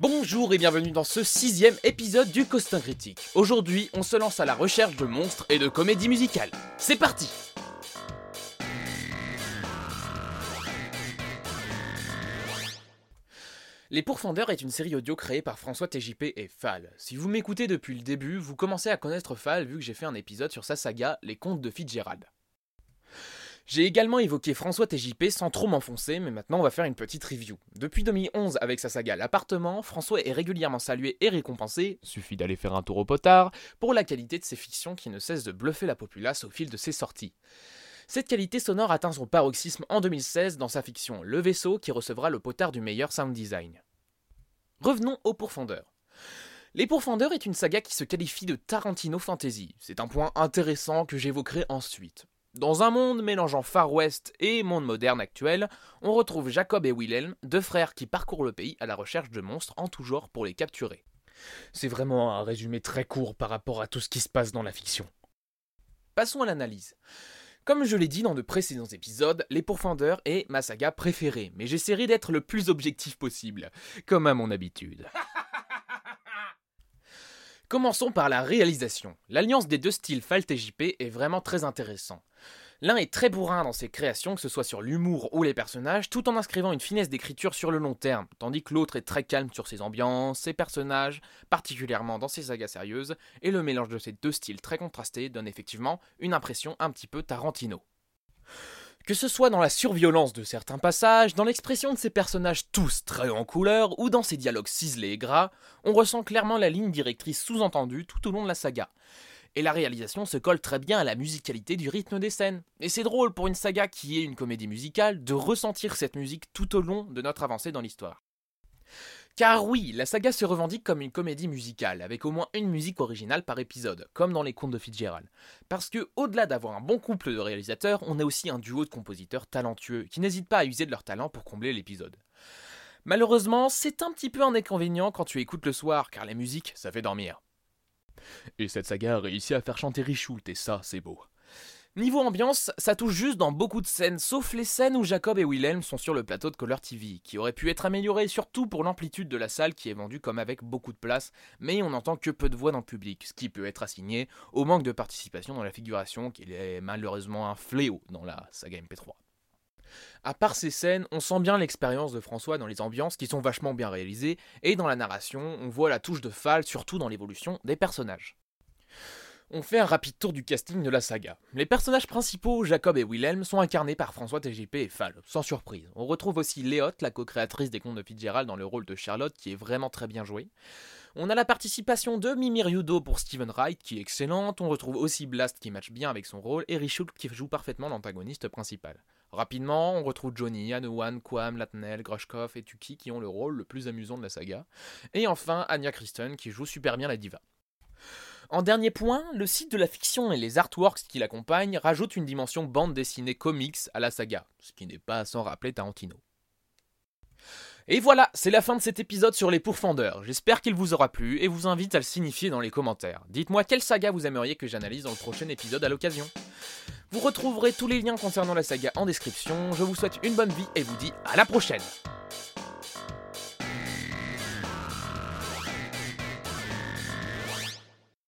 Bonjour et bienvenue dans ce sixième épisode du Costin Critique. Aujourd'hui, on se lance à la recherche de monstres et de comédies musicales. C'est parti Les Pourfendeurs est une série audio créée par François TJP et Fall. Si vous m'écoutez depuis le début, vous commencez à connaître Fall vu que j'ai fait un épisode sur sa saga Les Contes de Fitzgerald. J'ai également évoqué François TJP sans trop m'enfoncer, mais maintenant on va faire une petite review. Depuis 2011, avec sa saga L'appartement, François est régulièrement salué et récompensé, suffit d'aller faire un tour au potard, pour la qualité de ses fictions qui ne cessent de bluffer la populace au fil de ses sorties. Cette qualité sonore atteint son paroxysme en 2016 dans sa fiction Le Vaisseau qui recevra le potard du meilleur sound design. Revenons aux pourfendeurs. Les Pourfendeurs est une saga qui se qualifie de Tarantino Fantasy. C'est un point intéressant que j'évoquerai ensuite. Dans un monde mélangeant Far West et monde moderne actuel, on retrouve Jacob et Wilhelm, deux frères qui parcourent le pays à la recherche de monstres en tout genre pour les capturer. C'est vraiment un résumé très court par rapport à tout ce qui se passe dans la fiction. Passons à l'analyse. Comme je l'ai dit dans de précédents épisodes, Les Pourfendeurs est ma saga préférée, mais j'essaierai d'être le plus objectif possible, comme à mon habitude. Commençons par la réalisation. L'alliance des deux styles Falt et JP est vraiment très intéressant. L'un est très bourrin dans ses créations, que ce soit sur l'humour ou les personnages, tout en inscrivant une finesse d'écriture sur le long terme, tandis que l'autre est très calme sur ses ambiances, ses personnages, particulièrement dans ses sagas sérieuses, et le mélange de ces deux styles très contrastés donne effectivement une impression un petit peu Tarantino. Que ce soit dans la surviolence de certains passages, dans l'expression de ces personnages tous très en couleur, ou dans ces dialogues ciselés et gras, on ressent clairement la ligne directrice sous-entendue tout au long de la saga. Et la réalisation se colle très bien à la musicalité du rythme des scènes. Et c'est drôle pour une saga qui est une comédie musicale de ressentir cette musique tout au long de notre avancée dans l'histoire. Car oui, la saga se revendique comme une comédie musicale, avec au moins une musique originale par épisode, comme dans les contes de Fitzgerald. Parce que, au-delà d'avoir un bon couple de réalisateurs, on a aussi un duo de compositeurs talentueux, qui n'hésitent pas à user de leur talent pour combler l'épisode. Malheureusement, c'est un petit peu un inconvénient quand tu écoutes le soir, car la musique, ça fait dormir. Et cette saga a réussi à faire chanter Richoult, et ça, c'est beau. Niveau ambiance, ça touche juste dans beaucoup de scènes, sauf les scènes où Jacob et Wilhelm sont sur le plateau de Color TV, qui aurait pu être amélioré surtout pour l'amplitude de la salle qui est vendue comme avec beaucoup de place, mais on n'entend que peu de voix dans le public, ce qui peut être assigné au manque de participation dans la figuration, qui est malheureusement un fléau dans la saga MP3. À part ces scènes, on sent bien l'expérience de François dans les ambiances qui sont vachement bien réalisées, et dans la narration, on voit la touche de Fall surtout dans l'évolution des personnages. On fait un rapide tour du casting de la saga. Les personnages principaux, Jacob et Wilhelm, sont incarnés par François TGP et Fall, sans surprise. On retrouve aussi Léotte, la co-créatrice des contes de Fitzgerald, dans le rôle de Charlotte, qui est vraiment très bien jouée. On a la participation de Mimi Ryudo pour Steven Wright, qui est excellente. On retrouve aussi Blast, qui match bien avec son rôle, et Richult, qui joue parfaitement l'antagoniste principal. Rapidement, on retrouve Johnny, Anouan, Quam, Latnel, Grushkov et Tuki, qui ont le rôle le plus amusant de la saga. Et enfin, Anya Kristen, qui joue super bien la diva. En dernier point, le site de la fiction et les artworks qui l'accompagnent rajoutent une dimension bande dessinée comics à la saga, ce qui n'est pas sans rappeler Tarantino. Et voilà, c'est la fin de cet épisode sur les pourfendeurs. J'espère qu'il vous aura plu et vous invite à le signifier dans les commentaires. Dites-moi quelle saga vous aimeriez que j'analyse dans le prochain épisode à l'occasion. Vous retrouverez tous les liens concernant la saga en description. Je vous souhaite une bonne vie et vous dis à la prochaine